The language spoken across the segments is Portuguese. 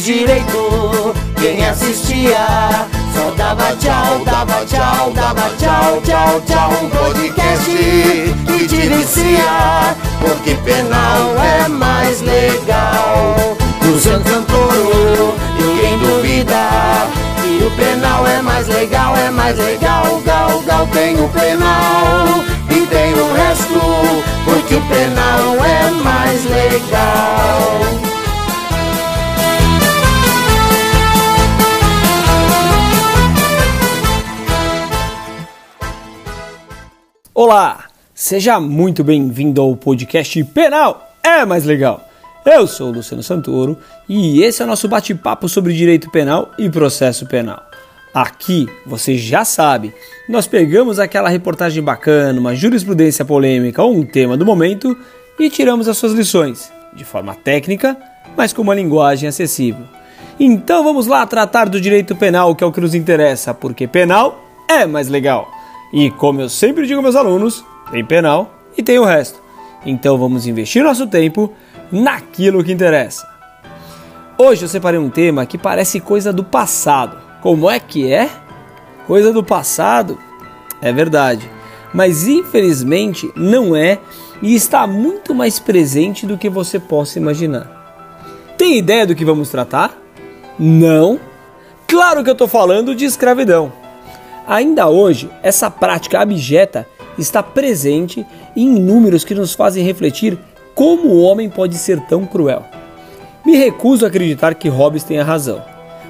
direito. Quem assistia só dava tchau, dava tchau, dava tchau, tchau, tchau. Um podcast que te porque penal é mais legal. Do Santo Antoro, ninguém duvida. Que o penal é mais legal, é mais legal. Gal, gal, tem o penal e tem o resto, porque o penal é mais legal. Olá, seja muito bem-vindo ao podcast Penal é mais legal. Eu sou Luciano Santoro e esse é o nosso bate-papo sobre direito penal e processo penal. Aqui, você já sabe, nós pegamos aquela reportagem bacana, uma jurisprudência polêmica ou um tema do momento e tiramos as suas lições, de forma técnica, mas com uma linguagem acessível. Então vamos lá tratar do direito penal, que é o que nos interessa, porque penal é mais legal. E como eu sempre digo aos meus alunos, tem penal e tem o resto. Então vamos investir nosso tempo naquilo que interessa. Hoje eu separei um tema que parece coisa do passado. Como é que é? Coisa do passado? É verdade. Mas infelizmente não é e está muito mais presente do que você possa imaginar. Tem ideia do que vamos tratar? Não? Claro que eu estou falando de escravidão. Ainda hoje, essa prática abjeta está presente em números que nos fazem refletir como o homem pode ser tão cruel. Me recuso a acreditar que Hobbes tenha razão,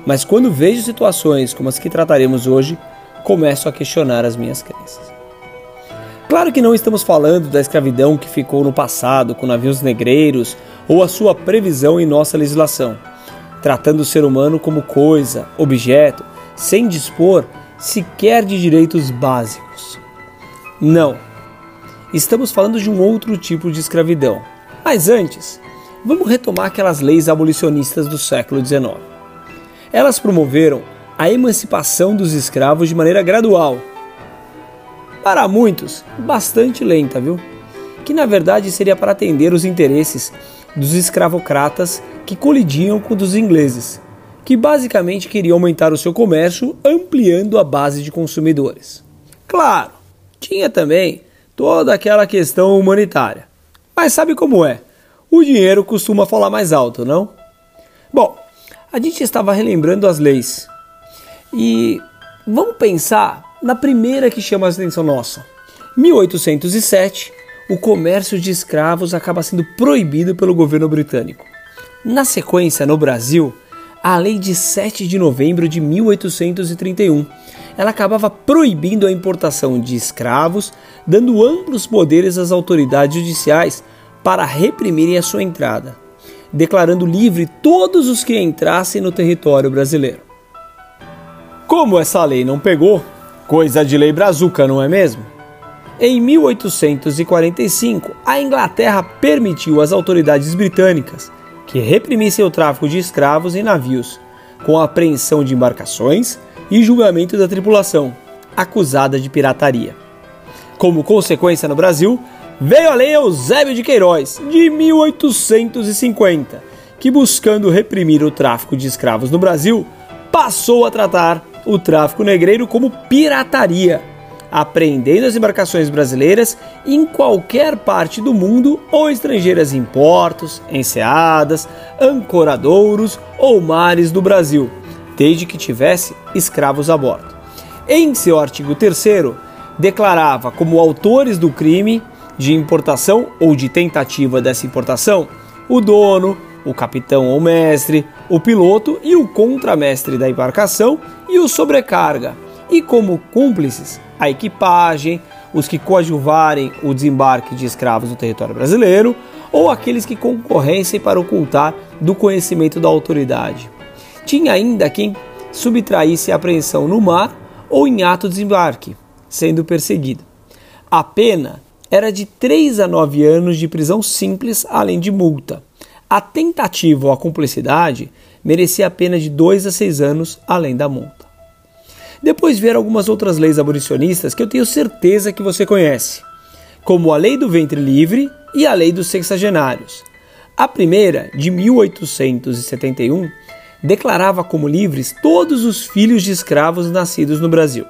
mas quando vejo situações como as que trataremos hoje, começo a questionar as minhas crenças. Claro que não estamos falando da escravidão que ficou no passado com navios negreiros ou a sua previsão em nossa legislação, tratando o ser humano como coisa, objeto, sem dispor sequer de direitos básicos. Não. Estamos falando de um outro tipo de escravidão. Mas antes, vamos retomar aquelas leis abolicionistas do século XIX. Elas promoveram a emancipação dos escravos de maneira gradual. Para muitos, bastante lenta, viu? Que na verdade seria para atender os interesses dos escravocratas que colidiam com os ingleses que basicamente queria aumentar o seu comércio ampliando a base de consumidores. Claro, tinha também toda aquela questão humanitária. Mas sabe como é? O dinheiro costuma falar mais alto, não? Bom, a gente estava relembrando as leis. E vamos pensar na primeira que chama a atenção nossa. 1807, o comércio de escravos acaba sendo proibido pelo governo britânico. Na sequência, no Brasil, a Lei de 7 de novembro de 1831. Ela acabava proibindo a importação de escravos, dando amplos poderes às autoridades judiciais para reprimirem a sua entrada, declarando livre todos os que entrassem no território brasileiro. Como essa lei não pegou, coisa de lei brazuca, não é mesmo? Em 1845, a Inglaterra permitiu às autoridades britânicas que reprimissem o tráfico de escravos em navios, com a apreensão de embarcações e julgamento da tripulação, acusada de pirataria. Como consequência no Brasil, veio a Lei Eusébio de Queiroz, de 1850, que, buscando reprimir o tráfico de escravos no Brasil, passou a tratar o tráfico negreiro como pirataria apreendendo as embarcações brasileiras em qualquer parte do mundo ou estrangeiras em portos, enseadas, ancoradouros ou mares do Brasil, desde que tivesse escravos a bordo. Em seu artigo 3 declarava como autores do crime de importação ou de tentativa dessa importação o dono, o capitão ou mestre, o piloto e o contramestre da embarcação e o sobrecarga, e como cúmplices a equipagem, os que coadjuvarem o desembarque de escravos no território brasileiro ou aqueles que concorressem para ocultar do conhecimento da autoridade. Tinha ainda quem subtraísse a apreensão no mar ou em ato de desembarque, sendo perseguido. A pena era de 3 a 9 anos de prisão simples, além de multa. A tentativa ou a cumplicidade merecia a pena de 2 a 6 anos, além da multa. Depois vieram algumas outras leis abolicionistas que eu tenho certeza que você conhece, como a Lei do Ventre Livre e a Lei dos Sexagenários. A primeira, de 1871, declarava como livres todos os filhos de escravos nascidos no Brasil.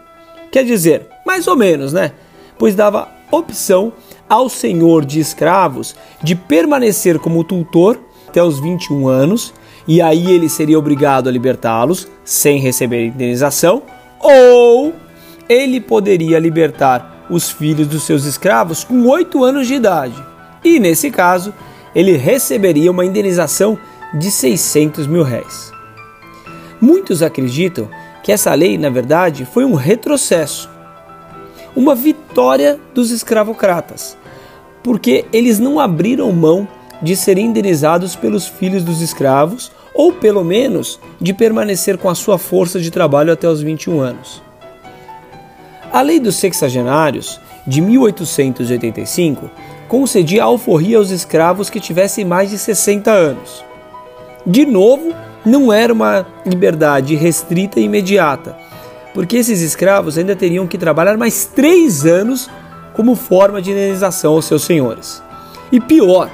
Quer dizer, mais ou menos, né? Pois dava opção ao senhor de escravos de permanecer como tutor até os 21 anos, e aí ele seria obrigado a libertá-los sem receber indenização, ou ele poderia libertar os filhos dos seus escravos com 8 anos de idade. E nesse caso, ele receberia uma indenização de 600 mil réis. Muitos acreditam que essa lei, na verdade, foi um retrocesso, uma vitória dos escravocratas, porque eles não abriram mão de serem indenizados pelos filhos dos escravos ou pelo menos de permanecer com a sua força de trabalho até os 21 anos. A Lei dos Sexagenários, de 1885, concedia alforria aos escravos que tivessem mais de 60 anos. De novo, não era uma liberdade restrita e imediata, porque esses escravos ainda teriam que trabalhar mais três anos como forma de indenização aos seus senhores. E pior,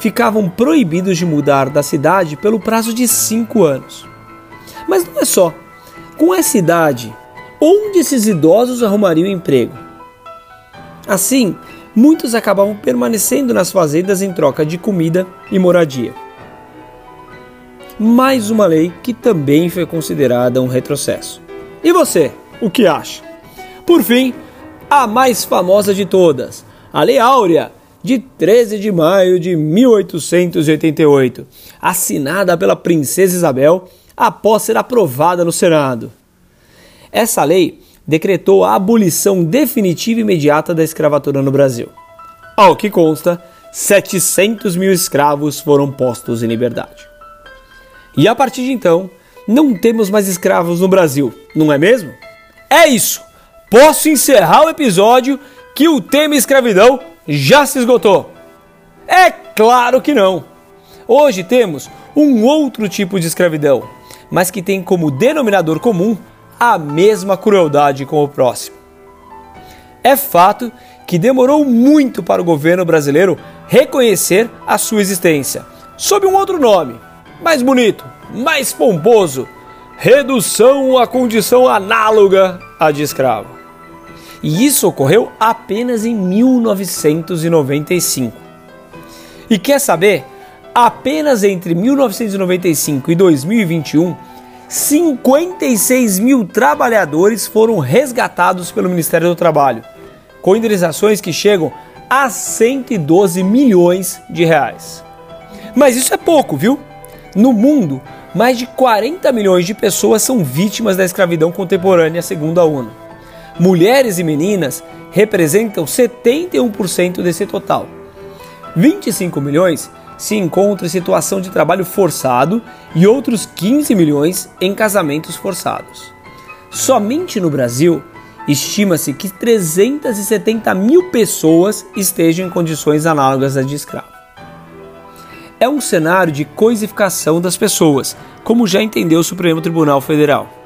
ficavam proibidos de mudar da cidade pelo prazo de cinco anos. Mas não é só. Com essa idade, onde esses idosos arrumariam emprego? Assim, muitos acabavam permanecendo nas fazendas em troca de comida e moradia. Mais uma lei que também foi considerada um retrocesso. E você, o que acha? Por fim, a mais famosa de todas, a Lei Áurea, de 13 de maio de 1888, assinada pela Princesa Isabel após ser aprovada no Senado. Essa lei decretou a abolição definitiva e imediata da escravatura no Brasil. Ao que consta, 700 mil escravos foram postos em liberdade. E a partir de então, não temos mais escravos no Brasil, não é mesmo? É isso! Posso encerrar o episódio que o tema escravidão já se esgotou? É claro que não! Hoje temos um outro tipo de escravidão, mas que tem como denominador comum a mesma crueldade com o próximo. É fato que demorou muito para o governo brasileiro reconhecer a sua existência, sob um outro nome, mais bonito, mais pomposo: redução à condição análoga à de escravo. E isso ocorreu apenas em 1995. E quer saber? Apenas entre 1995 e 2021, 56 mil trabalhadores foram resgatados pelo Ministério do Trabalho, com indenizações que chegam a 112 milhões de reais. Mas isso é pouco, viu? No mundo, mais de 40 milhões de pessoas são vítimas da escravidão contemporânea, segundo a ONU mulheres e meninas representam 71% desse total. 25 milhões se encontram em situação de trabalho forçado e outros 15 milhões em casamentos forçados. Somente no Brasil, estima-se que 370 mil pessoas estejam em condições análogas às de escravo. É um cenário de coisificação das pessoas, como já entendeu o Supremo Tribunal Federal.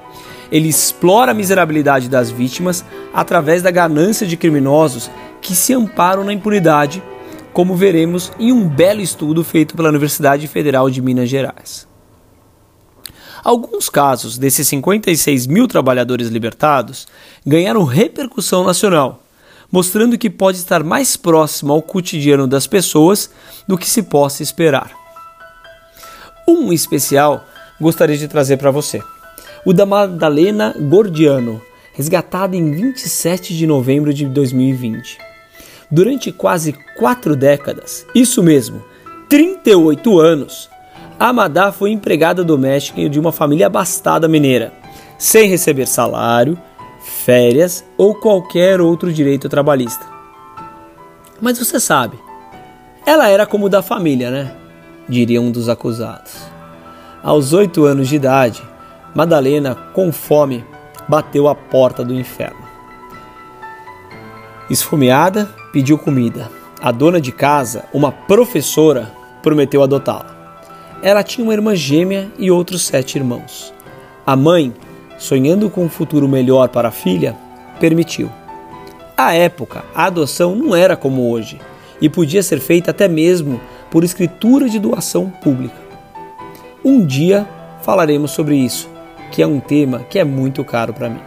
Ele explora a miserabilidade das vítimas através da ganância de criminosos que se amparam na impunidade, como veremos em um belo estudo feito pela Universidade Federal de Minas Gerais. Alguns casos desses 56 mil trabalhadores libertados ganharam repercussão nacional, mostrando que pode estar mais próximo ao cotidiano das pessoas do que se possa esperar. Um especial gostaria de trazer para você o da Madalena Gordiano, resgatada em 27 de novembro de 2020. Durante quase quatro décadas, isso mesmo, 38 anos, Amadá foi empregada doméstica de uma família abastada mineira, sem receber salário, férias ou qualquer outro direito trabalhista. Mas você sabe, ela era como da família, né? Diria um dos acusados. Aos oito anos de idade, Madalena, com fome, bateu a porta do inferno. Esfomeada, pediu comida. A dona de casa, uma professora, prometeu adotá-la. Ela tinha uma irmã gêmea e outros sete irmãos. A mãe, sonhando com um futuro melhor para a filha, permitiu. À época, a adoção não era como hoje e podia ser feita até mesmo por escritura de doação pública. Um dia, falaremos sobre isso, que é um tema que é muito caro para mim.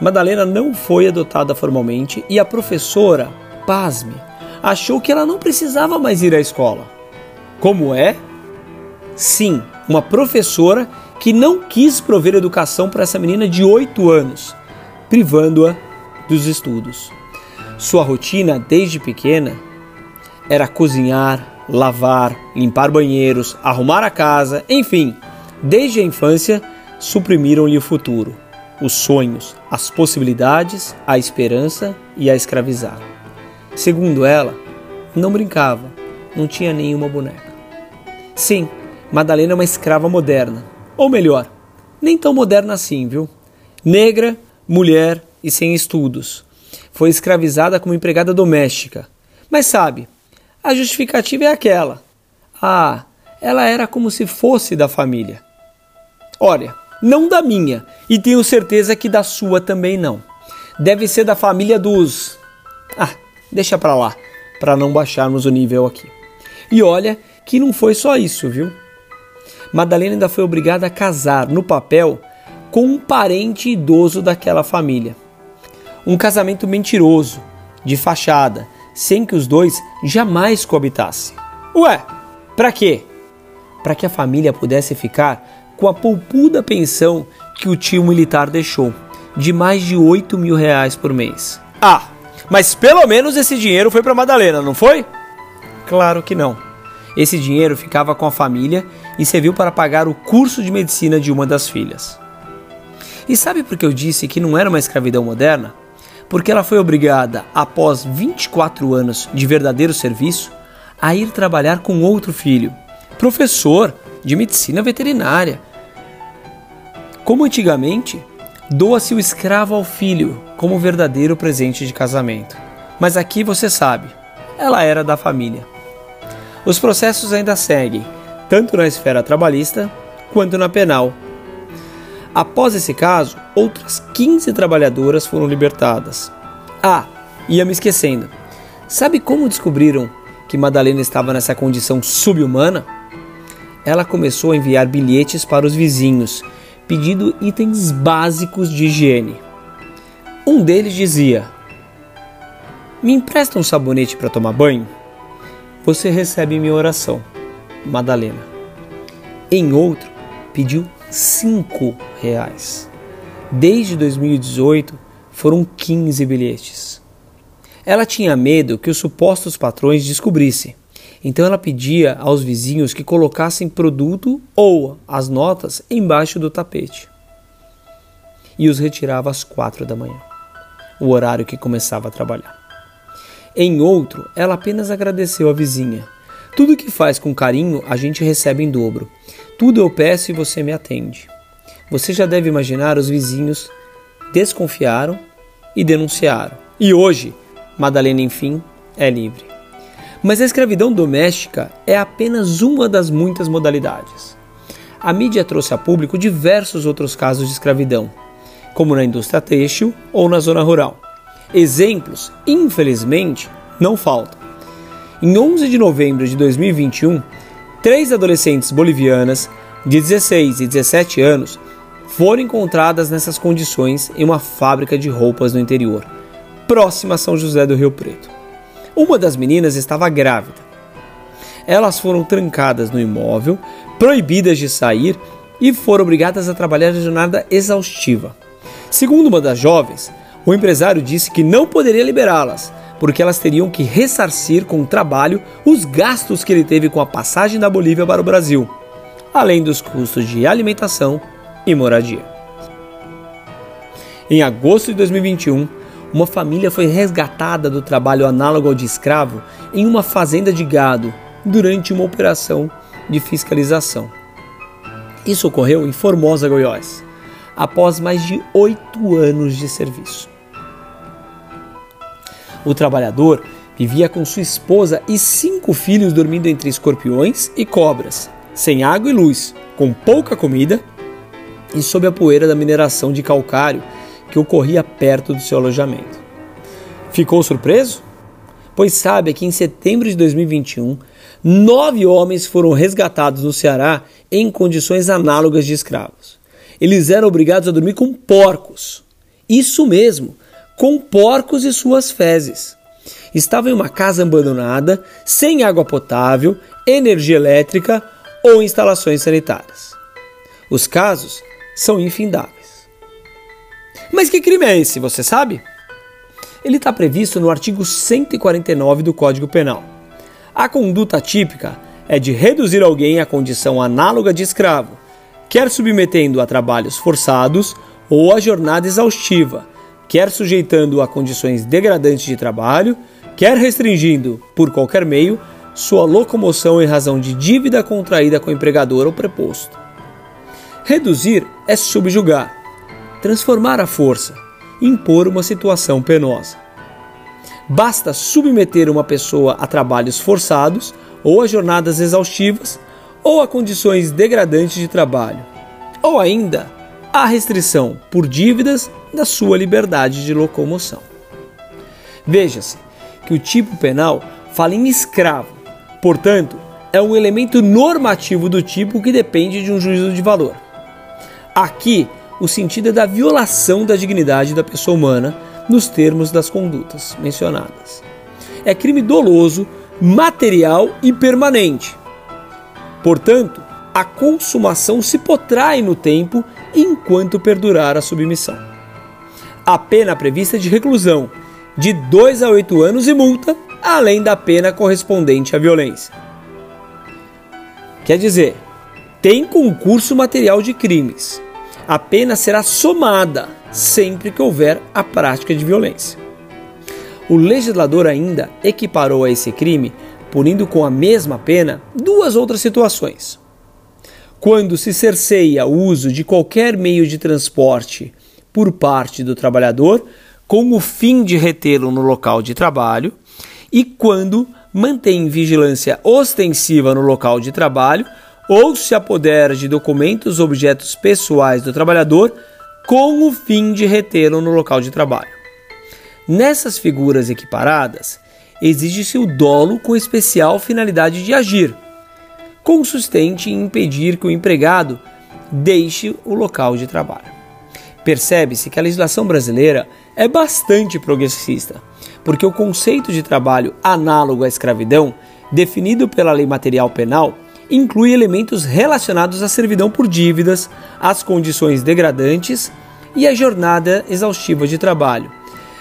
Madalena não foi adotada formalmente e a professora, pasme, achou que ela não precisava mais ir à escola. Como é? Sim, uma professora que não quis prover educação para essa menina de 8 anos, privando-a dos estudos. Sua rotina desde pequena era cozinhar, lavar, limpar banheiros, arrumar a casa, enfim, desde a infância suprimiram-lhe o futuro, os sonhos, as possibilidades, a esperança e a escravizar. Segundo ela, não brincava, não tinha nenhuma boneca. Sim, Madalena é uma escrava moderna, ou melhor, nem tão moderna assim, viu? Negra, mulher e sem estudos. Foi escravizada como empregada doméstica. Mas sabe, a justificativa é aquela. Ah, ela era como se fosse da família. Olha, não da minha, e tenho certeza que da sua também não. Deve ser da família dos. Ah, deixa pra lá, para não baixarmos o nível aqui. E olha que não foi só isso, viu? Madalena ainda foi obrigada a casar no papel com um parente idoso daquela família. Um casamento mentiroso, de fachada, sem que os dois jamais coabitassem. Ué, para quê? Para que a família pudesse ficar com a poupuda pensão que o tio militar deixou, de mais de 8 mil reais por mês. Ah, mas pelo menos esse dinheiro foi para Madalena, não foi? Claro que não. Esse dinheiro ficava com a família e serviu para pagar o curso de medicina de uma das filhas. E sabe por que eu disse que não era uma escravidão moderna? Porque ela foi obrigada, após 24 anos de verdadeiro serviço, a ir trabalhar com outro filho, professor de medicina veterinária. Como antigamente, doa-se o escravo ao filho como verdadeiro presente de casamento. Mas aqui você sabe, ela era da família. Os processos ainda seguem, tanto na esfera trabalhista quanto na penal. Após esse caso, outras 15 trabalhadoras foram libertadas. Ah, ia me esquecendo. Sabe como descobriram que Madalena estava nessa condição subhumana? Ela começou a enviar bilhetes para os vizinhos, pedindo itens básicos de higiene. Um deles dizia: Me empresta um sabonete para tomar banho? você recebe minha oração. Madalena. Em outro, pediu cinco reais. Desde 2018, foram 15 bilhetes. Ela tinha medo que os supostos patrões descobrissem, então ela pedia aos vizinhos que colocassem produto ou as notas embaixo do tapete. E os retirava às quatro da manhã, o horário que começava a trabalhar. Em outro, ela apenas agradeceu a vizinha. Tudo que faz com carinho a gente recebe em dobro. Tudo eu peço e você me atende. Você já deve imaginar os vizinhos desconfiaram e denunciaram. E hoje, Madalena, enfim, é livre. Mas a escravidão doméstica é apenas uma das muitas modalidades. A mídia trouxe a público diversos outros casos de escravidão, como na indústria têxtil ou na zona rural. Exemplos, infelizmente, não faltam. Em 11 de novembro de 2021, três adolescentes bolivianas de 16 e 17 anos foram encontradas nessas condições em uma fábrica de roupas no interior, próxima a São José do Rio Preto. Uma das meninas estava grávida. Elas foram trancadas no imóvel, proibidas de sair e foram obrigadas a trabalhar de jornada exaustiva. Segundo uma das jovens, o empresário disse que não poderia liberá-las, porque elas teriam que ressarcir com o trabalho os gastos que ele teve com a passagem da Bolívia para o Brasil, além dos custos de alimentação e moradia. Em agosto de 2021, uma família foi resgatada do trabalho análogo ao de escravo em uma fazenda de gado durante uma operação de fiscalização. Isso ocorreu em Formosa, Goiás, após mais de oito anos de serviço. O trabalhador vivia com sua esposa e cinco filhos dormindo entre escorpiões e cobras, sem água e luz, com pouca comida e sob a poeira da mineração de calcário que ocorria perto do seu alojamento. Ficou surpreso? Pois sabe que em setembro de 2021, nove homens foram resgatados no Ceará em condições análogas de escravos. Eles eram obrigados a dormir com porcos. Isso mesmo, com porcos e suas fezes. Estavam em uma casa abandonada, sem água potável, energia elétrica ou instalações sanitárias. Os casos são infindáveis. Mas que crime é esse, você sabe? Ele está previsto no artigo 149 do Código Penal. A conduta típica é de reduzir alguém à condição análoga de escravo, quer submetendo a trabalhos forçados ou a jornada exaustiva, quer sujeitando a condições degradantes de trabalho, quer restringindo, por qualquer meio, sua locomoção em razão de dívida contraída com o empregador ou preposto. Reduzir é subjugar, transformar a força, impor uma situação penosa. Basta submeter uma pessoa a trabalhos forçados ou a jornadas exaustivas ou a condições degradantes de trabalho, ou ainda a restrição por dívidas da sua liberdade de locomoção. Veja-se que o tipo penal fala em escravo, portanto, é um elemento normativo do tipo que depende de um juízo de valor. Aqui, o sentido é da violação da dignidade da pessoa humana nos termos das condutas mencionadas. É crime doloso, material e permanente. Portanto, a consumação se potrai no tempo enquanto perdurar a submissão. A pena prevista é de reclusão de 2 a 8 anos e multa, além da pena correspondente à violência. Quer dizer, tem concurso material de crimes. A pena será somada sempre que houver a prática de violência. O legislador ainda equiparou a esse crime, punindo com a mesma pena duas outras situações. Quando se cerceia o uso de qualquer meio de transporte por parte do trabalhador com o fim de retê-lo no local de trabalho, e quando mantém vigilância ostensiva no local de trabalho ou se apodera de documentos ou objetos pessoais do trabalhador com o fim de retê-lo no local de trabalho. Nessas figuras equiparadas, exige-se o dolo com especial finalidade de agir, consistente em impedir que o empregado deixe o local de trabalho. Percebe-se que a legislação brasileira é bastante progressista, porque o conceito de trabalho análogo à escravidão, definido pela Lei Material Penal, inclui elementos relacionados à servidão por dívidas, às condições degradantes e à jornada exaustiva de trabalho.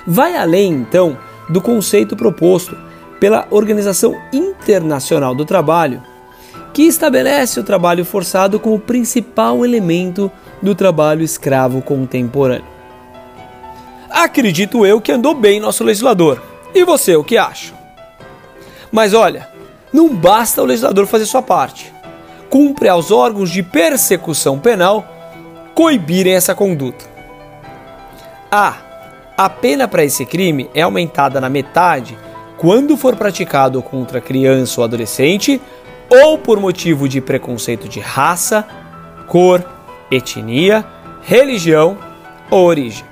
Vai além, então, do conceito proposto pela Organização Internacional do Trabalho, que estabelece o trabalho forçado como principal elemento do trabalho escravo contemporâneo. Acredito eu que andou bem nosso legislador. E você, o que acha? Mas olha, não basta o legislador fazer sua parte. Cumpre aos órgãos de persecução penal coibirem essa conduta. A. A pena para esse crime é aumentada na metade quando for praticado contra criança ou adolescente ou por motivo de preconceito de raça, cor, etnia, religião ou origem.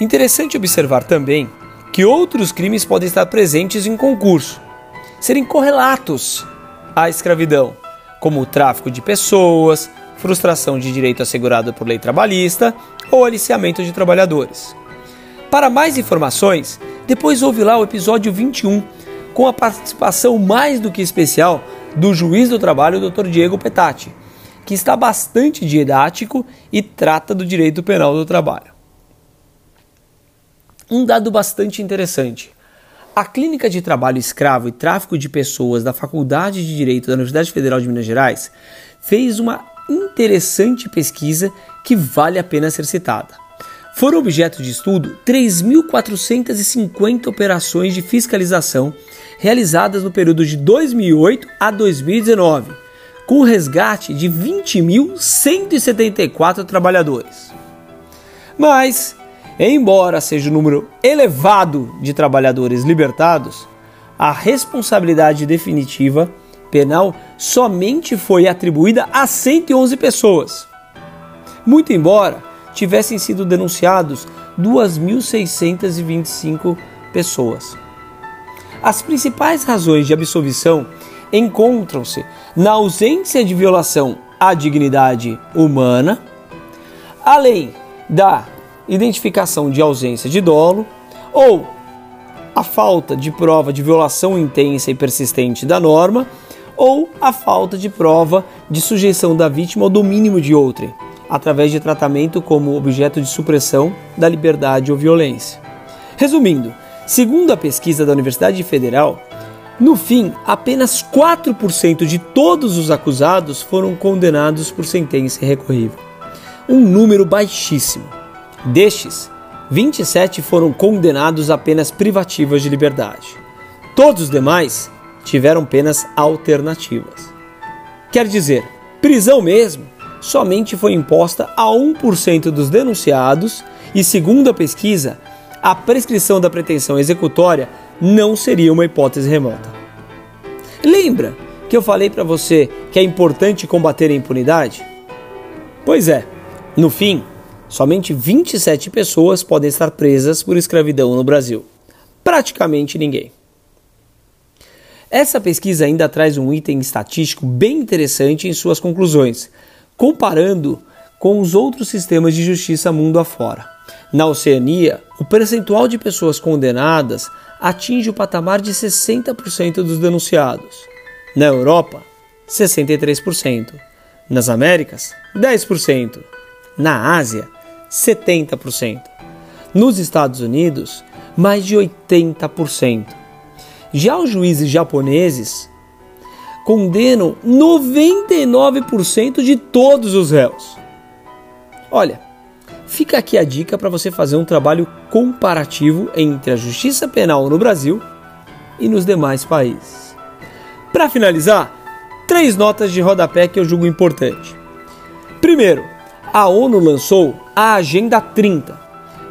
Interessante observar também que outros crimes podem estar presentes em concurso, serem correlatos à escravidão, como o tráfico de pessoas, frustração de direito assegurado por lei trabalhista ou aliciamento de trabalhadores. Para mais informações, depois ouve lá o episódio 21, com a participação mais do que especial do juiz do trabalho, Dr. Diego Petati, que está bastante didático e trata do direito penal do trabalho. Um dado bastante interessante. A Clínica de Trabalho Escravo e Tráfico de Pessoas da Faculdade de Direito da Universidade Federal de Minas Gerais fez uma interessante pesquisa que vale a pena ser citada. Foram objeto de estudo 3.450 operações de fiscalização realizadas no período de 2008 a 2019, com resgate de 20.174 trabalhadores. Mas Embora seja um número elevado de trabalhadores libertados, a responsabilidade definitiva penal somente foi atribuída a 111 pessoas. Muito embora tivessem sido denunciados 2.625 pessoas. As principais razões de absolvição encontram-se na ausência de violação à dignidade humana, além da identificação de ausência de dolo ou a falta de prova de violação intensa e persistente da norma ou a falta de prova de sujeição da vítima ao domínio de outrem, através de tratamento como objeto de supressão da liberdade ou violência. Resumindo, segundo a pesquisa da Universidade Federal, no fim, apenas 4% de todos os acusados foram condenados por sentença irrecorrível. Um número baixíssimo. Destes, 27 foram condenados a penas privativas de liberdade. Todos os demais tiveram penas alternativas. Quer dizer, prisão mesmo somente foi imposta a 1% dos denunciados e, segundo a pesquisa, a prescrição da pretensão executória não seria uma hipótese remota. Lembra que eu falei para você que é importante combater a impunidade? Pois é, no fim, somente 27 pessoas podem estar presas por escravidão no Brasil. Praticamente ninguém. Essa pesquisa ainda traz um item estatístico bem interessante em suas conclusões, comparando com os outros sistemas de justiça mundo afora. Na Oceania, o percentual de pessoas condenadas atinge o patamar de 60% dos denunciados. Na Europa, 63%. Nas Américas, 10%. Na Ásia, 70%. Nos Estados Unidos, mais de 80%. Já os juízes japoneses condenam 99% de todos os réus. Olha, fica aqui a dica para você fazer um trabalho comparativo entre a justiça penal no Brasil e nos demais países. Para finalizar, três notas de rodapé que eu julgo importante. Primeiro, a ONU lançou a Agenda 30,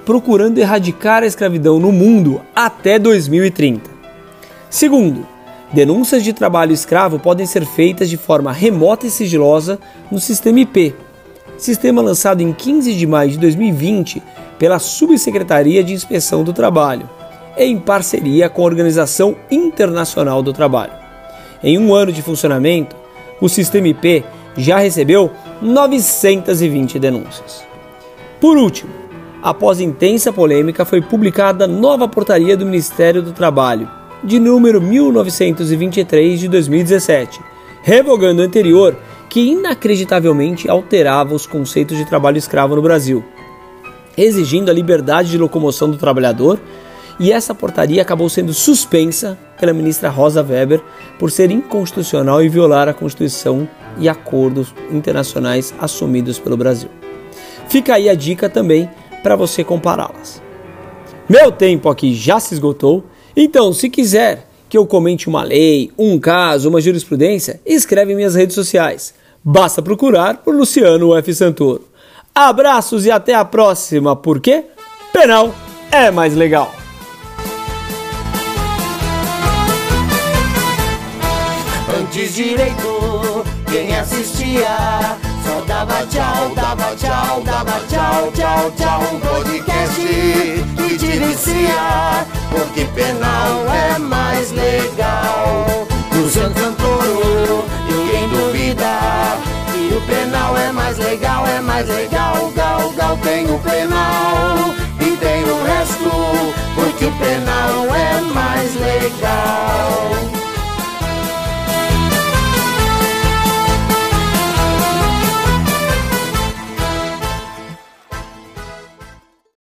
procurando erradicar a escravidão no mundo até 2030. Segundo, denúncias de trabalho escravo podem ser feitas de forma remota e sigilosa no sistema IP, sistema lançado em 15 de maio de 2020 pela Subsecretaria de Inspeção do Trabalho, em parceria com a Organização Internacional do Trabalho. Em um ano de funcionamento, o sistema IP já recebeu 920 denúncias. Por último, após intensa polêmica, foi publicada nova portaria do Ministério do Trabalho, de número 1923 de 2017, revogando o anterior que inacreditavelmente alterava os conceitos de trabalho escravo no Brasil, exigindo a liberdade de locomoção do trabalhador, e essa portaria acabou sendo suspensa pela ministra Rosa Weber por ser inconstitucional e violar a Constituição e acordos internacionais assumidos pelo Brasil. Fica aí a dica também para você compará-las. Meu tempo aqui já se esgotou. Então, se quiser que eu comente uma lei, um caso, uma jurisprudência, escreve em minhas redes sociais. Basta procurar por Luciano F. Santoro. Abraços e até a próxima, porque penal é mais legal. Antes direito, quem assistia só dava tchau, dava tchau, dava tchau, tchau, tchau. Um podcast e te vicia, porque penal é mais legal. Luciano Santoro, ninguém duvida. E o penal é mais legal, é mais legal. Gal, gal, tem o penal e tem o resto, porque o penal é mais legal.